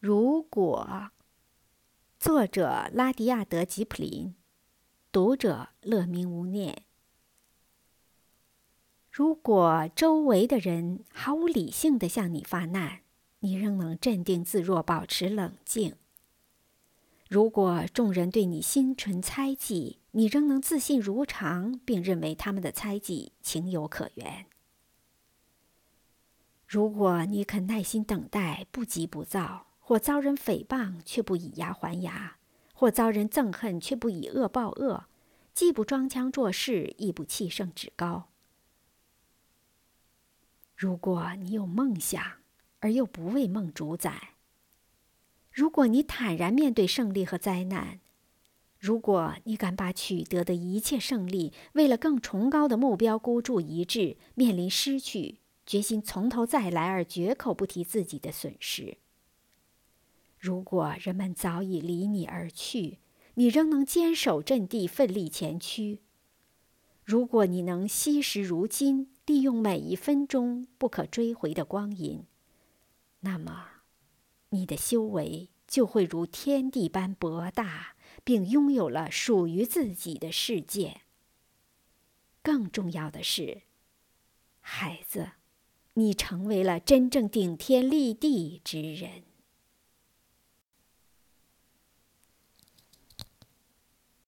如果，作者拉迪亚德·吉普林，读者乐明无念。如果周围的人毫无理性的向你发难，你仍能镇定自若，保持冷静；如果众人对你心存猜忌，你仍能自信如常，并认为他们的猜忌情有可原。如果你肯耐心等待，不急不躁。或遭人诽谤却不以牙还牙，或遭人憎恨却不以恶报恶，既不装腔作势，亦不气盛趾高。如果你有梦想，而又不为梦主宰；如果你坦然面对胜利和灾难；如果你敢把取得的一切胜利，为了更崇高的目标孤注一掷，面临失去，决心从头再来而绝口不提自己的损失。如果人们早已离你而去，你仍能坚守阵地，奋力前驱；如果你能惜时如金，利用每一分钟不可追回的光阴，那么，你的修为就会如天地般博大，并拥有了属于自己的世界。更重要的是，孩子，你成为了真正顶天立地之人。